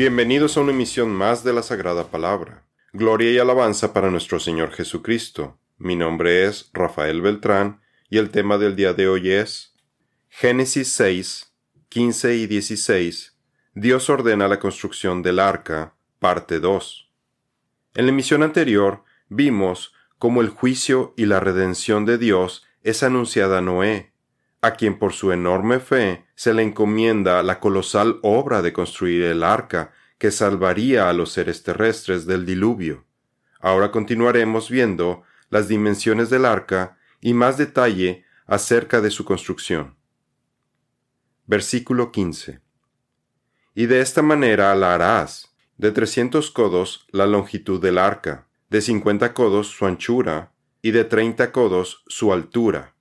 Bienvenidos a una emisión más de la Sagrada Palabra. Gloria y alabanza para nuestro Señor Jesucristo. Mi nombre es Rafael Beltrán y el tema del día de hoy es Génesis 6, 15 y 16. Dios ordena la construcción del arca, parte 2. En la emisión anterior vimos cómo el juicio y la redención de Dios es anunciada a Noé, a quien por su enorme fe se le encomienda la colosal obra de construir el arca que salvaría a los seres terrestres del diluvio. Ahora continuaremos viendo las dimensiones del arca y más detalle acerca de su construcción. Versículo 15. Y de esta manera la harás, de trescientos codos la longitud del arca, de cincuenta codos su anchura, y de treinta codos su altura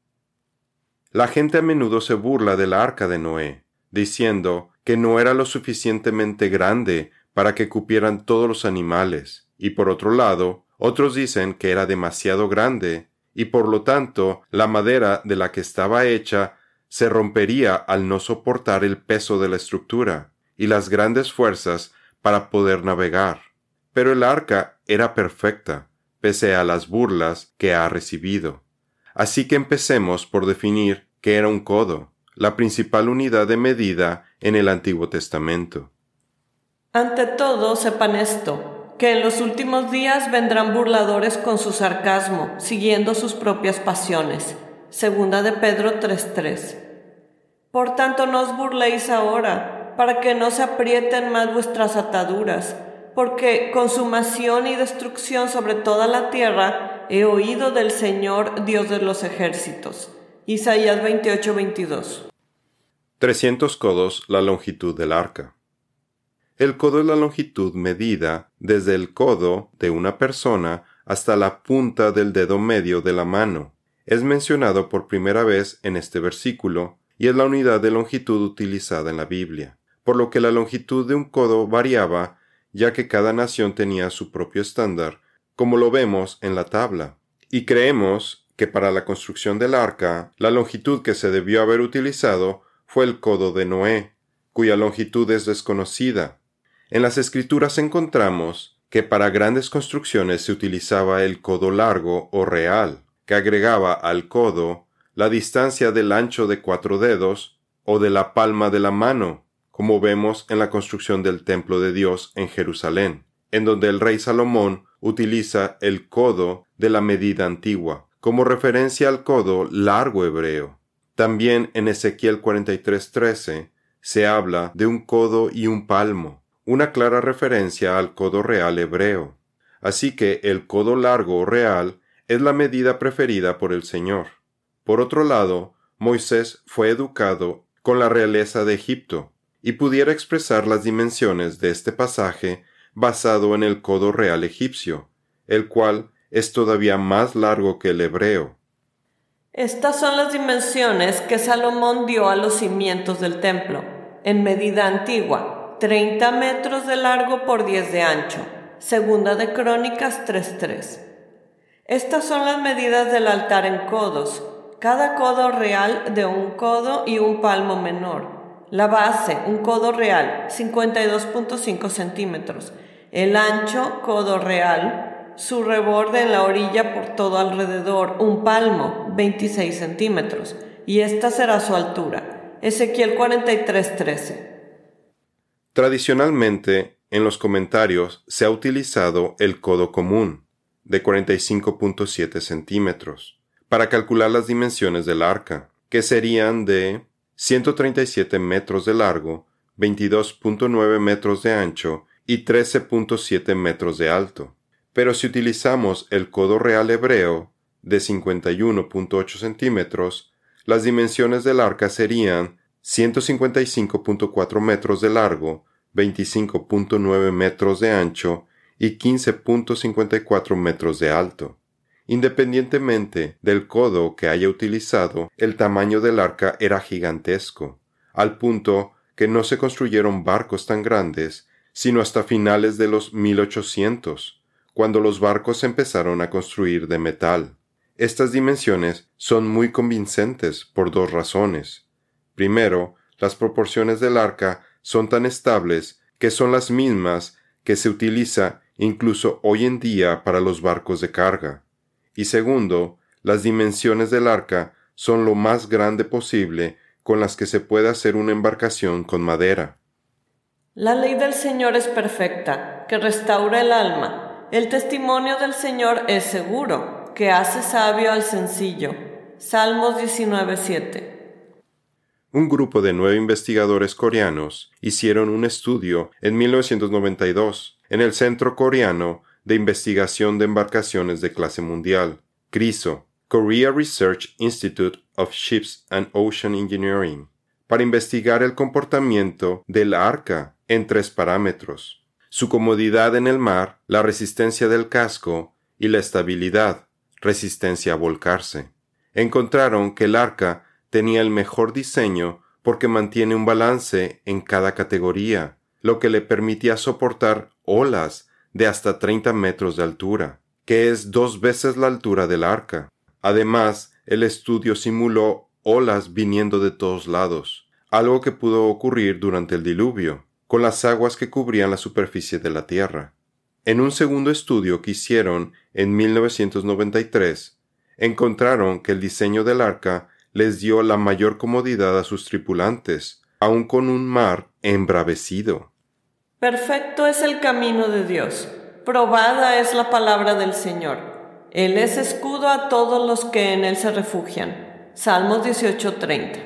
la gente a menudo se burla del arca de Noé, diciendo que no era lo suficientemente grande para que cupieran todos los animales, y por otro lado, otros dicen que era demasiado grande, y por lo tanto la madera de la que estaba hecha se rompería al no soportar el peso de la estructura y las grandes fuerzas para poder navegar. Pero el arca era perfecta, pese a las burlas que ha recibido. Así que empecemos por definir qué era un codo, la principal unidad de medida en el Antiguo Testamento. Ante todo, sepan esto, que en los últimos días vendrán burladores con su sarcasmo, siguiendo sus propias pasiones. Segunda de Pedro 3:3. Por tanto, no os burléis ahora, para que no se aprieten más vuestras ataduras, porque consumación y destrucción sobre toda la tierra he oído del Señor Dios de los ejércitos. Isaías 28, 22. 300 codos la longitud del arca. El codo es la longitud medida desde el codo de una persona hasta la punta del dedo medio de la mano. Es mencionado por primera vez en este versículo y es la unidad de longitud utilizada en la Biblia, por lo que la longitud de un codo variaba ya que cada nación tenía su propio estándar como lo vemos en la tabla. Y creemos que para la construcción del arca, la longitud que se debió haber utilizado fue el codo de Noé, cuya longitud es desconocida. En las escrituras encontramos que para grandes construcciones se utilizaba el codo largo o real, que agregaba al codo la distancia del ancho de cuatro dedos o de la palma de la mano, como vemos en la construcción del templo de Dios en Jerusalén, en donde el rey Salomón utiliza el codo de la medida antigua, como referencia al codo largo hebreo. También en Ezequiel 43:13 se habla de un codo y un palmo, una clara referencia al codo real hebreo. Así que el codo largo real es la medida preferida por el Señor. Por otro lado, Moisés fue educado con la realeza de Egipto, y pudiera expresar las dimensiones de este pasaje basado en el codo real egipcio, el cual es todavía más largo que el hebreo. Estas son las dimensiones que Salomón dio a los cimientos del templo, en medida antigua, 30 metros de largo por 10 de ancho. Segunda de Crónicas 3.3. Estas son las medidas del altar en codos, cada codo real de un codo y un palmo menor la base, un codo real, 52.5 centímetros. El ancho, codo real. Su reborde en la orilla por todo alrededor, un palmo, 26 centímetros. Y esta será su altura. Ezequiel 43.13. Tradicionalmente, en los comentarios se ha utilizado el codo común, de 45.7 centímetros, para calcular las dimensiones del arca, que serían de 137 metros de largo, 22.9 metros de ancho y 13.7 metros de alto. Pero si utilizamos el codo real hebreo de 51.8 centímetros, las dimensiones del arca serían 155.4 metros de largo, 25.9 metros de ancho y 15.54 metros de alto. Independientemente del codo que haya utilizado, el tamaño del arca era gigantesco, al punto que no se construyeron barcos tan grandes sino hasta finales de los 1800, cuando los barcos empezaron a construir de metal. Estas dimensiones son muy convincentes por dos razones. Primero, las proporciones del arca son tan estables que son las mismas que se utiliza incluso hoy en día para los barcos de carga. Y segundo, las dimensiones del arca son lo más grande posible con las que se puede hacer una embarcación con madera. La ley del Señor es perfecta, que restaura el alma. El testimonio del Señor es seguro, que hace sabio al sencillo. Salmos 19:7. Un grupo de nueve investigadores coreanos hicieron un estudio en 1992 en el Centro Coreano de Investigación de Embarcaciones de Clase Mundial, CRISO, Korea Research Institute of Ships and Ocean Engineering, para investigar el comportamiento del arca en tres parámetros, su comodidad en el mar, la resistencia del casco y la estabilidad, resistencia a volcarse. Encontraron que el arca tenía el mejor diseño porque mantiene un balance en cada categoría, lo que le permitía soportar olas de hasta 30 metros de altura, que es dos veces la altura del arca. Además, el estudio simuló olas viniendo de todos lados, algo que pudo ocurrir durante el diluvio con las aguas que cubrían la superficie de la Tierra. En un segundo estudio que hicieron en 1993, encontraron que el diseño del arca les dio la mayor comodidad a sus tripulantes, aun con un mar embravecido. Perfecto es el camino de Dios, probada es la palabra del Señor. Él es escudo a todos los que en Él se refugian. Salmos 18:30.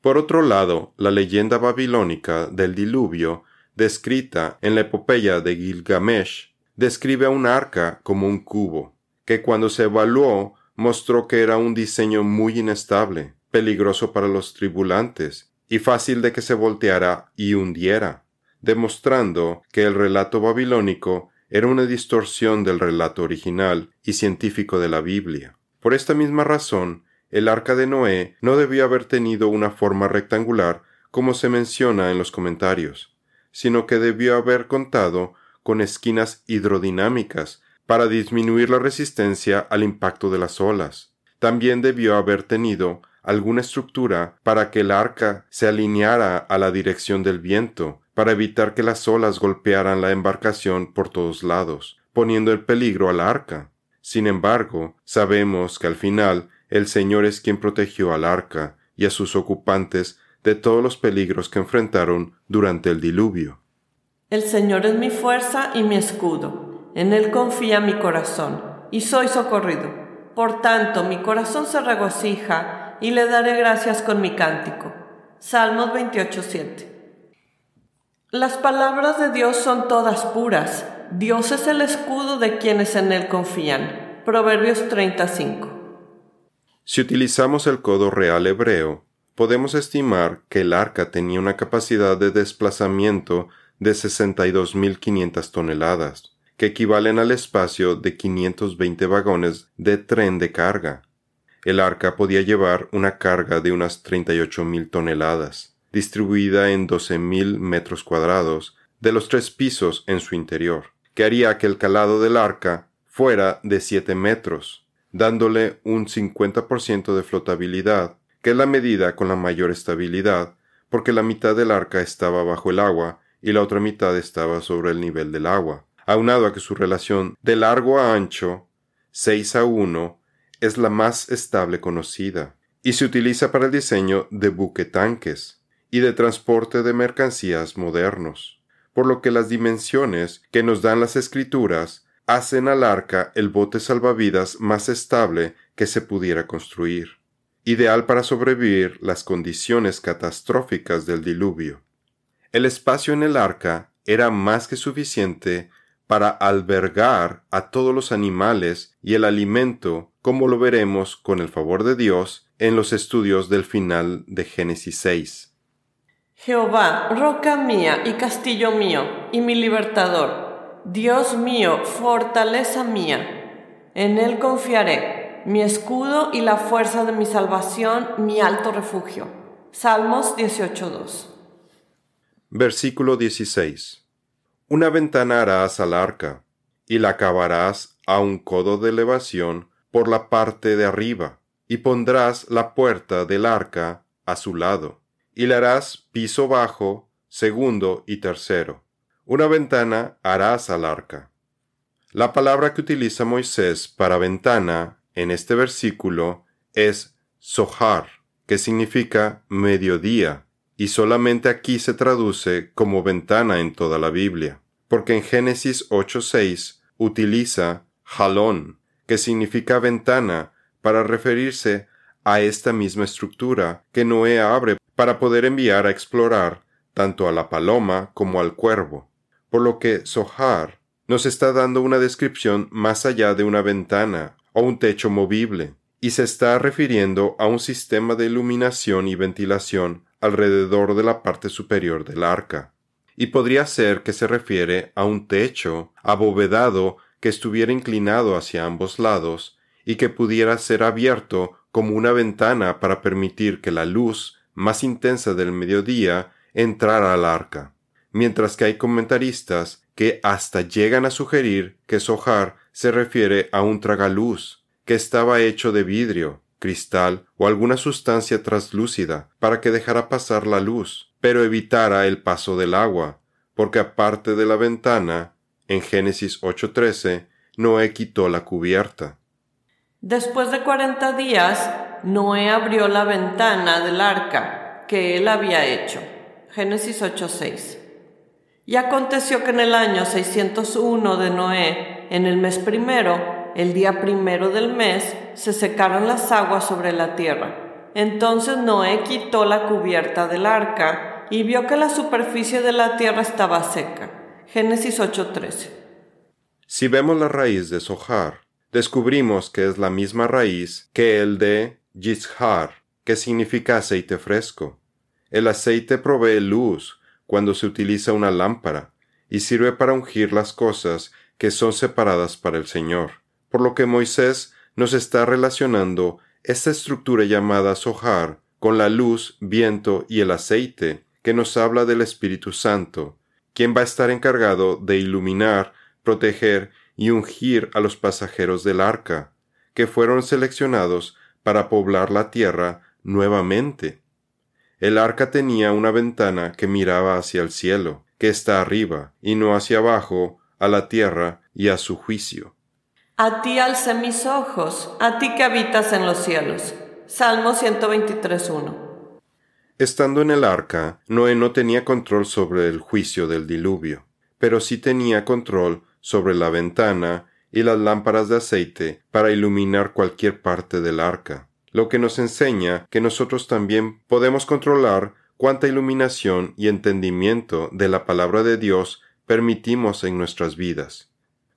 Por otro lado, la leyenda babilónica del diluvio, descrita en la epopeya de Gilgamesh, describe a un arca como un cubo, que cuando se evaluó mostró que era un diseño muy inestable, peligroso para los tribulantes y fácil de que se volteara y hundiera, demostrando que el relato babilónico era una distorsión del relato original y científico de la Biblia. Por esta misma razón, el arca de Noé no debió haber tenido una forma rectangular como se menciona en los comentarios, sino que debió haber contado con esquinas hidrodinámicas para disminuir la resistencia al impacto de las olas. También debió haber tenido alguna estructura para que el arca se alineara a la dirección del viento, para evitar que las olas golpearan la embarcación por todos lados, poniendo en peligro al arca. Sin embargo, sabemos que al final el Señor es quien protegió al arca y a sus ocupantes de todos los peligros que enfrentaron durante el diluvio. El Señor es mi fuerza y mi escudo. En Él confía mi corazón, y soy socorrido. Por tanto, mi corazón se regocija y le daré gracias con mi cántico. Salmos 28:7. Las palabras de Dios son todas puras. Dios es el escudo de quienes en Él confían. Proverbios 35. Si utilizamos el codo real hebreo, podemos estimar que el arca tenía una capacidad de desplazamiento de 62.500 toneladas, que equivalen al espacio de 520 vagones de tren de carga. El arca podía llevar una carga de unas 38.000 toneladas, distribuida en 12.000 metros cuadrados de los tres pisos en su interior, que haría que el calado del arca fuera de 7 metros, dándole un 50% de flotabilidad, que es la medida con la mayor estabilidad, porque la mitad del arca estaba bajo el agua y la otra mitad estaba sobre el nivel del agua, aunado a que su relación de largo a ancho, 6 a 1, es la más estable conocida, y se utiliza para el diseño de buquetanques y de transporte de mercancías modernos, por lo que las dimensiones que nos dan las escrituras hacen al arca el bote salvavidas más estable que se pudiera construir, ideal para sobrevivir las condiciones catastróficas del diluvio. El espacio en el arca era más que suficiente para albergar a todos los animales y el alimento, como lo veremos con el favor de Dios en los estudios del final de Génesis 6. Jehová, roca mía y castillo mío, y mi libertador, Dios mío, fortaleza mía, en Él confiaré, mi escudo y la fuerza de mi salvación, mi alto refugio. Salmos 18.2. Versículo 16. Una ventana harás al arca, y la acabarás a un codo de elevación por la parte de arriba, y pondrás la puerta del arca a su lado, harás piso bajo, segundo y tercero. Una ventana harás al arca. La palabra que utiliza Moisés para ventana en este versículo es sohar, que significa mediodía, y solamente aquí se traduce como ventana en toda la Biblia, porque en Génesis 8.6 utiliza jalón, que significa ventana, para referirse a esta misma estructura que Noé abre para poder enviar a explorar tanto a la paloma como al cuervo, por lo que Sohar nos está dando una descripción más allá de una ventana o un techo movible, y se está refiriendo a un sistema de iluminación y ventilación alrededor de la parte superior del arca. Y podría ser que se refiere a un techo abovedado que estuviera inclinado hacia ambos lados y que pudiera ser abierto como una ventana para permitir que la luz más intensa del mediodía entrara al arca, mientras que hay comentaristas que hasta llegan a sugerir que Sohar se refiere a un tragaluz, que estaba hecho de vidrio, cristal o alguna sustancia translúcida para que dejara pasar la luz, pero evitara el paso del agua, porque aparte de la ventana, en Génesis 8:13, Noé quitó la cubierta. Después de cuarenta días, Noé abrió la ventana del arca que él había hecho. Génesis 8:6. Y aconteció que en el año 601 de Noé, en el mes primero, el día primero del mes, se secaron las aguas sobre la tierra. Entonces Noé quitó la cubierta del arca y vio que la superficie de la tierra estaba seca. Génesis 8:13. Si vemos la raíz de Sohar, descubrimos que es la misma raíz que el de Yishar, que significa aceite fresco. El aceite provee luz cuando se utiliza una lámpara y sirve para ungir las cosas que son separadas para el Señor. Por lo que Moisés nos está relacionando esta estructura llamada Sohar con la luz, viento y el aceite, que nos habla del Espíritu Santo, quien va a estar encargado de iluminar, proteger y ungir a los pasajeros del arca, que fueron seleccionados para poblar la tierra nuevamente. El arca tenía una ventana que miraba hacia el cielo, que está arriba, y no hacia abajo, a la tierra y a su juicio. A ti alcé mis ojos, a ti que habitas en los cielos. Salmo 123.1. Estando en el arca, Noé no tenía control sobre el juicio del diluvio, pero sí tenía control sobre la ventana y las lámparas de aceite para iluminar cualquier parte del arca, lo que nos enseña que nosotros también podemos controlar cuánta iluminación y entendimiento de la palabra de Dios permitimos en nuestras vidas.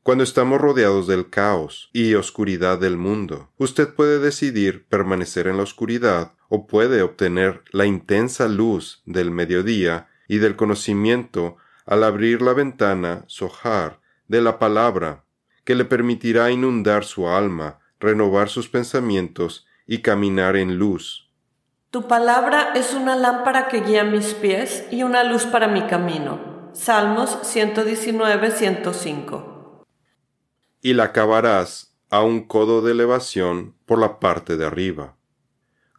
Cuando estamos rodeados del caos y oscuridad del mundo, usted puede decidir permanecer en la oscuridad o puede obtener la intensa luz del mediodía y del conocimiento al abrir la ventana, sojar, de la palabra, que le permitirá inundar su alma, renovar sus pensamientos y caminar en luz. Tu palabra es una lámpara que guía mis pies y una luz para mi camino. Salmos 119, 105. Y la acabarás a un codo de elevación por la parte de arriba.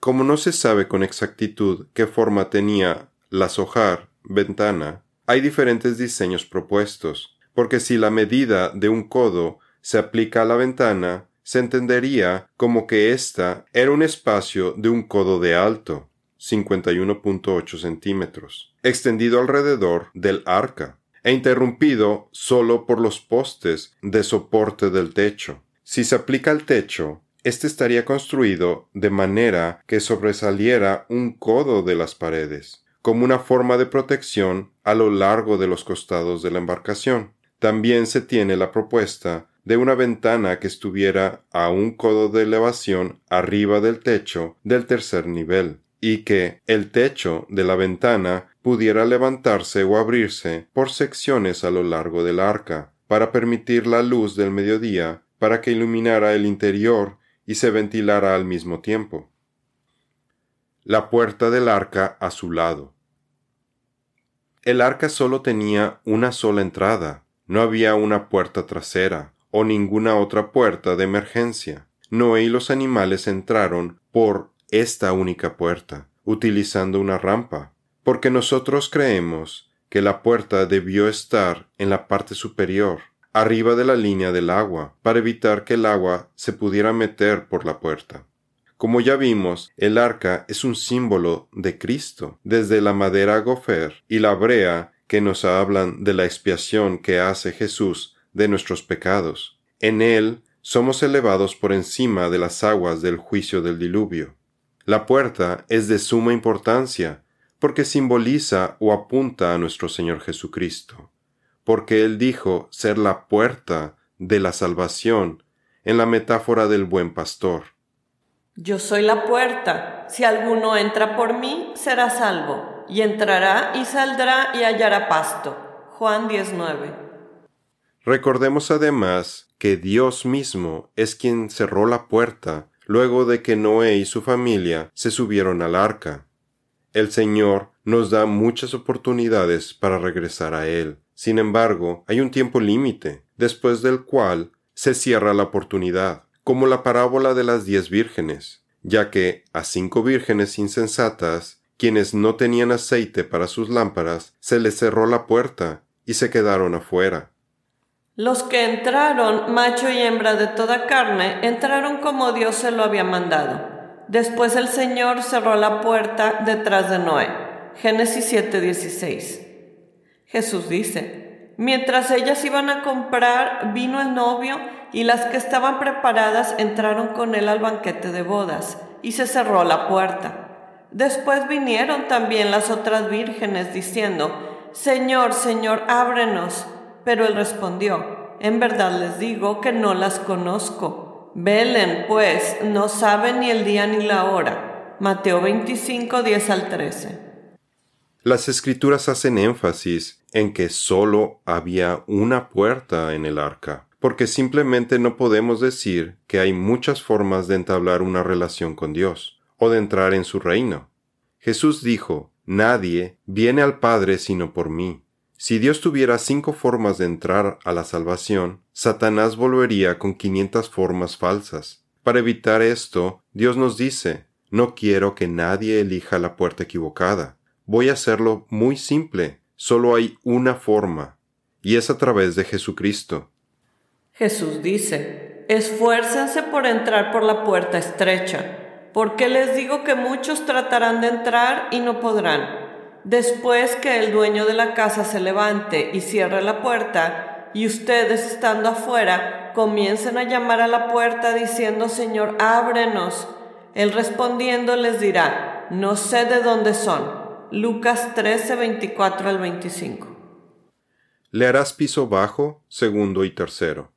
Como no se sabe con exactitud qué forma tenía la sojar, ventana, hay diferentes diseños propuestos porque si la medida de un codo se aplica a la ventana, se entendería como que ésta era un espacio de un codo de alto, 51.8 centímetros, extendido alrededor del arca, e interrumpido solo por los postes de soporte del techo. Si se aplica al techo, éste estaría construido de manera que sobresaliera un codo de las paredes, como una forma de protección a lo largo de los costados de la embarcación. También se tiene la propuesta de una ventana que estuviera a un codo de elevación arriba del techo del tercer nivel, y que el techo de la ventana pudiera levantarse o abrirse por secciones a lo largo del arca, para permitir la luz del mediodía para que iluminara el interior y se ventilara al mismo tiempo. La puerta del arca a su lado. El arca solo tenía una sola entrada, no había una puerta trasera o ninguna otra puerta de emergencia. Noé y los animales entraron por esta única puerta, utilizando una rampa, porque nosotros creemos que la puerta debió estar en la parte superior, arriba de la línea del agua, para evitar que el agua se pudiera meter por la puerta. Como ya vimos, el arca es un símbolo de Cristo, desde la madera gofer y la brea que nos hablan de la expiación que hace Jesús de nuestros pecados. En él somos elevados por encima de las aguas del juicio del diluvio. La puerta es de suma importancia, porque simboliza o apunta a nuestro Señor Jesucristo, porque Él dijo ser la puerta de la salvación en la metáfora del buen pastor. Yo soy la puerta, si alguno entra por mí, será salvo, y entrará y saldrá y hallará pasto. Juan 19. Recordemos además que Dios mismo es quien cerró la puerta luego de que Noé y su familia se subieron al arca. El Señor nos da muchas oportunidades para regresar a Él. Sin embargo, hay un tiempo límite, después del cual se cierra la oportunidad, como la parábola de las diez vírgenes, ya que a cinco vírgenes insensatas, quienes no tenían aceite para sus lámparas, se les cerró la puerta y se quedaron afuera. Los que entraron, macho y hembra de toda carne, entraron como Dios se lo había mandado Después el Señor cerró la puerta detrás de Noé. Génesis 7:16. Jesús dice, mientras ellas iban a comprar, vino el novio y las que estaban preparadas entraron con él al banquete de bodas y se cerró la puerta. Después vinieron también las otras vírgenes diciendo, Señor, Señor, ábrenos. Pero él respondió, en verdad les digo que no las conozco. Velen, pues, no saben ni el día ni la hora. Mateo 25, 10 al 13. Las escrituras hacen énfasis en que sólo había una puerta en el arca, porque simplemente no podemos decir que hay muchas formas de entablar una relación con Dios, o de entrar en su reino. Jesús dijo, Nadie viene al Padre sino por mí. Si Dios tuviera cinco formas de entrar a la salvación, Satanás volvería con quinientas formas falsas. Para evitar esto, Dios nos dice, no quiero que nadie elija la puerta equivocada. Voy a hacerlo muy simple. Solo hay una forma, y es a través de Jesucristo. Jesús dice, esfuércense por entrar por la puerta estrecha, porque les digo que muchos tratarán de entrar y no podrán. Después que el dueño de la casa se levante y cierre la puerta, y ustedes estando afuera comiencen a llamar a la puerta diciendo, Señor, ábrenos. Él respondiendo les dirá, no sé de dónde son. Lucas 13, 24 al 25. Le harás piso bajo, segundo y tercero.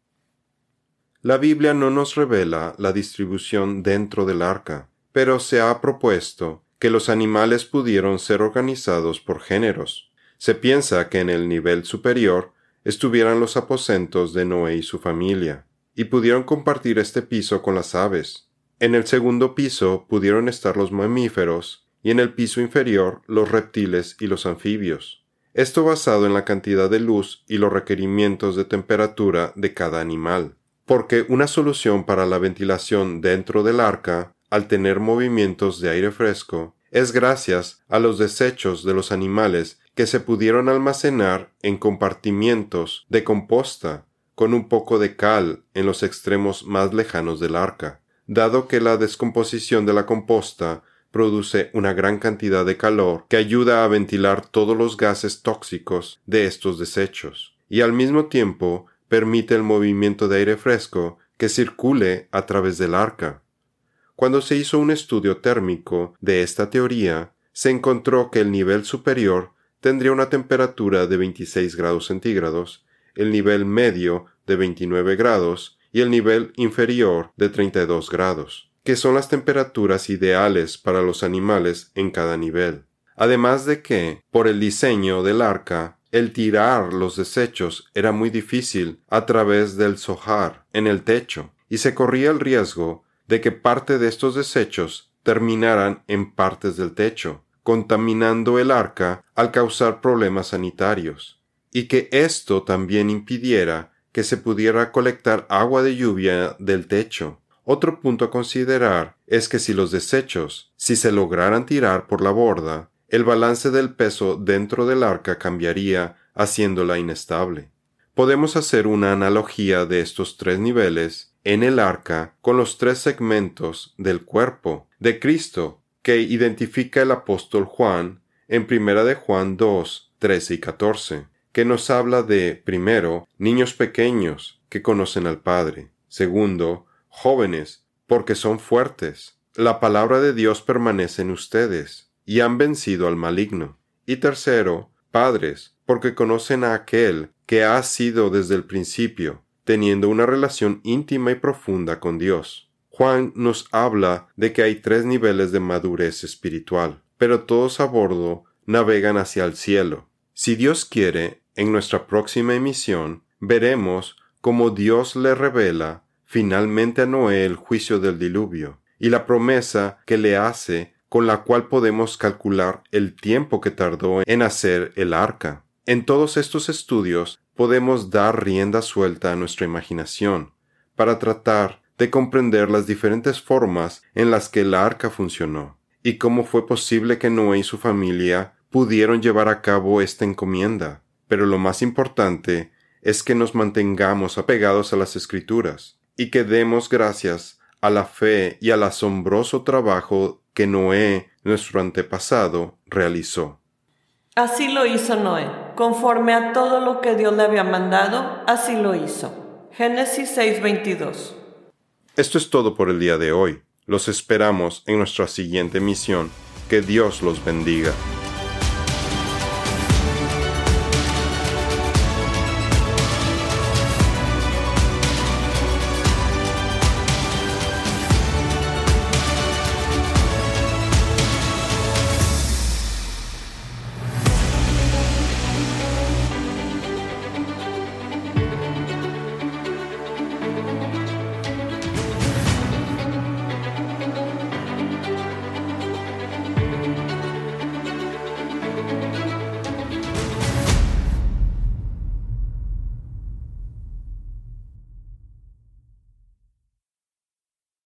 La Biblia no nos revela la distribución dentro del arca, pero se ha propuesto que los animales pudieron ser organizados por géneros. Se piensa que en el nivel superior estuvieran los aposentos de Noé y su familia, y pudieron compartir este piso con las aves. En el segundo piso pudieron estar los mamíferos, y en el piso inferior los reptiles y los anfibios. Esto basado en la cantidad de luz y los requerimientos de temperatura de cada animal, porque una solución para la ventilación dentro del arca al tener movimientos de aire fresco, es gracias a los desechos de los animales que se pudieron almacenar en compartimientos de composta con un poco de cal en los extremos más lejanos del arca, dado que la descomposición de la composta produce una gran cantidad de calor que ayuda a ventilar todos los gases tóxicos de estos desechos, y al mismo tiempo permite el movimiento de aire fresco que circule a través del arca. Cuando se hizo un estudio térmico de esta teoría, se encontró que el nivel superior tendría una temperatura de 26 grados centígrados, el nivel medio de 29 grados y el nivel inferior de 32 grados, que son las temperaturas ideales para los animales en cada nivel. Además de que, por el diseño del arca, el tirar los desechos era muy difícil a través del sojar en el techo, y se corría el riesgo de que parte de estos desechos terminaran en partes del techo, contaminando el arca al causar problemas sanitarios, y que esto también impidiera que se pudiera colectar agua de lluvia del techo. Otro punto a considerar es que si los desechos, si se lograran tirar por la borda, el balance del peso dentro del arca cambiaría haciéndola inestable. Podemos hacer una analogía de estos tres niveles en el arca con los tres segmentos del cuerpo de Cristo que identifica el apóstol Juan en primera de Juan 2, 13 y 14, que nos habla de, primero, niños pequeños que conocen al Padre, segundo, jóvenes, porque son fuertes, la palabra de Dios permanece en ustedes, y han vencido al maligno, y tercero, padres, porque conocen a aquel que ha sido desde el principio, teniendo una relación íntima y profunda con Dios. Juan nos habla de que hay tres niveles de madurez espiritual, pero todos a bordo navegan hacia el cielo. Si Dios quiere, en nuestra próxima emisión veremos cómo Dios le revela finalmente a Noé el juicio del diluvio y la promesa que le hace con la cual podemos calcular el tiempo que tardó en hacer el arca. En todos estos estudios podemos dar rienda suelta a nuestra imaginación para tratar de comprender las diferentes formas en las que el arca funcionó y cómo fue posible que Noé y su familia pudieron llevar a cabo esta encomienda. Pero lo más importante es que nos mantengamos apegados a las escrituras y que demos gracias a la fe y al asombroso trabajo que Noé, nuestro antepasado, realizó. Así lo hizo Noé, conforme a todo lo que Dios le había mandado, así lo hizo. Génesis 6:22. Esto es todo por el día de hoy. Los esperamos en nuestra siguiente misión. Que Dios los bendiga.